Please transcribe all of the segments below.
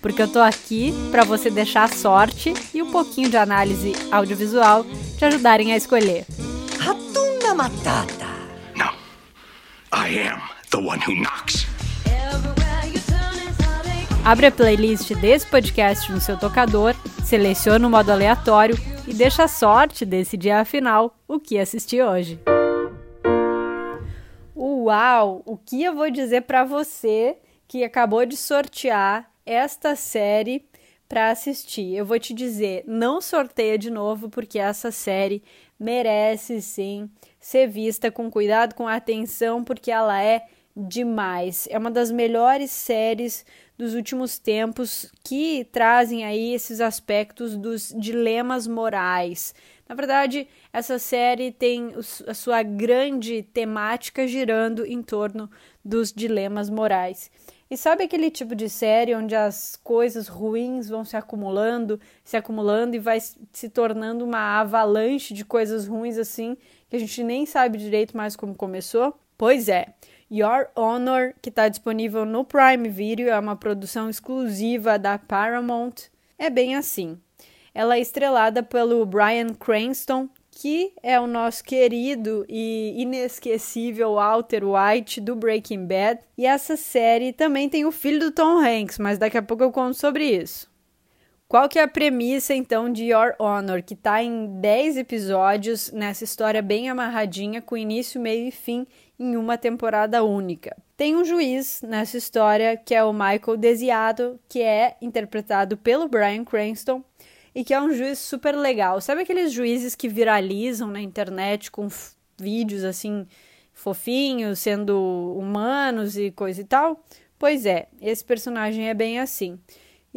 porque eu tô aqui para você deixar a sorte e um pouquinho de análise audiovisual te ajudarem a escolher. Hatuna Matata. No. I am the one who knocks. Abre a playlist desse podcast no seu tocador, seleciona o modo aleatório e deixa a sorte decidir afinal o que assistir hoje. Uau! O que eu vou dizer para você que acabou de sortear esta série para assistir. Eu vou te dizer, não sorteia de novo, porque essa série merece sim ser vista com cuidado, com atenção, porque ela é demais. É uma das melhores séries dos últimos tempos que trazem aí esses aspectos dos dilemas morais. Na verdade, essa série tem a sua grande temática girando em torno dos dilemas morais. E sabe aquele tipo de série onde as coisas ruins vão se acumulando, se acumulando e vai se tornando uma avalanche de coisas ruins assim, que a gente nem sabe direito mais como começou? Pois é. Your Honor, que está disponível no Prime Video, é uma produção exclusiva da Paramount. É bem assim. Ela é estrelada pelo Brian Cranston, que é o nosso querido e inesquecível Walter White do Breaking Bad. E essa série também tem o filho do Tom Hanks, mas daqui a pouco eu conto sobre isso. Qual que é a premissa então de Your Honor, que está em 10 episódios nessa história bem amarradinha, com início, meio e fim em uma temporada única? Tem um juiz nessa história que é o Michael Desiato, que é interpretado pelo Brian Cranston, e que é um juiz super legal. Sabe aqueles juízes que viralizam na internet com vídeos assim fofinhos, sendo humanos e coisa e tal? Pois é, esse personagem é bem assim.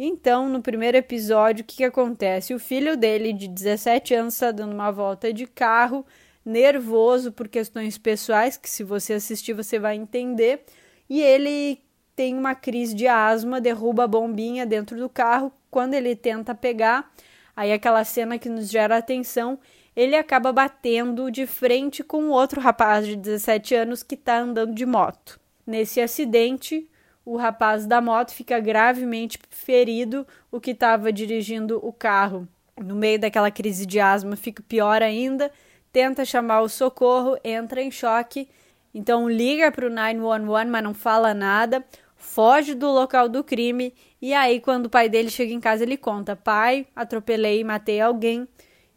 Então, no primeiro episódio, o que, que acontece? O filho dele, de 17 anos, está dando uma volta de carro, nervoso por questões pessoais, que se você assistir você vai entender, e ele tem uma crise de asma, derruba a bombinha dentro do carro. Quando ele tenta pegar, aí aquela cena que nos gera atenção, ele acaba batendo de frente com outro rapaz de 17 anos que está andando de moto. Nesse acidente, o rapaz da moto fica gravemente ferido, o que estava dirigindo o carro. No meio daquela crise de asma, fica pior ainda, tenta chamar o socorro, entra em choque, então liga para o 911, mas não fala nada foge do local do crime e aí quando o pai dele chega em casa ele conta: "Pai, atropelei e matei alguém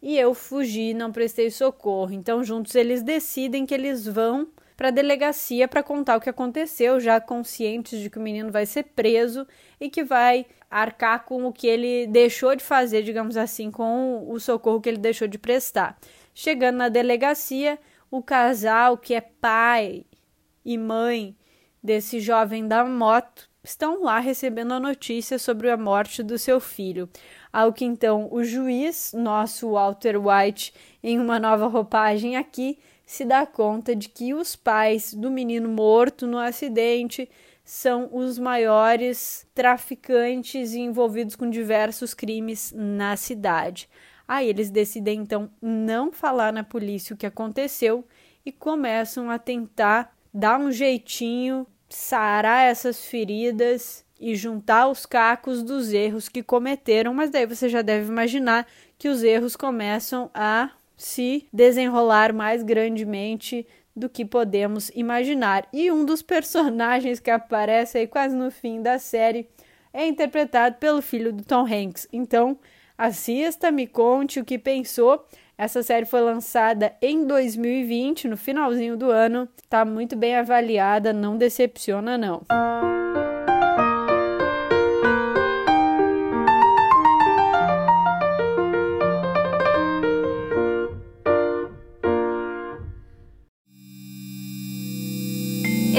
e eu fugi, não prestei socorro". Então juntos eles decidem que eles vão para a delegacia para contar o que aconteceu, já conscientes de que o menino vai ser preso e que vai arcar com o que ele deixou de fazer, digamos assim, com o socorro que ele deixou de prestar. Chegando na delegacia, o casal que é pai e mãe desse jovem da moto estão lá recebendo a notícia sobre a morte do seu filho. Ao que então o juiz, nosso Walter White, em uma nova roupagem aqui, se dá conta de que os pais do menino morto no acidente são os maiores traficantes envolvidos com diversos crimes na cidade. Aí eles decidem então não falar na polícia o que aconteceu e começam a tentar dar um jeitinho sarar essas feridas e juntar os cacos dos erros que cometeram, mas daí você já deve imaginar que os erros começam a se desenrolar mais grandemente do que podemos imaginar. E um dos personagens que aparece aí quase no fim da série é interpretado pelo filho do Tom Hanks. Então, assista, me conte o que pensou essa série foi lançada em 2020, no finalzinho do ano. Tá muito bem avaliada, não decepciona não.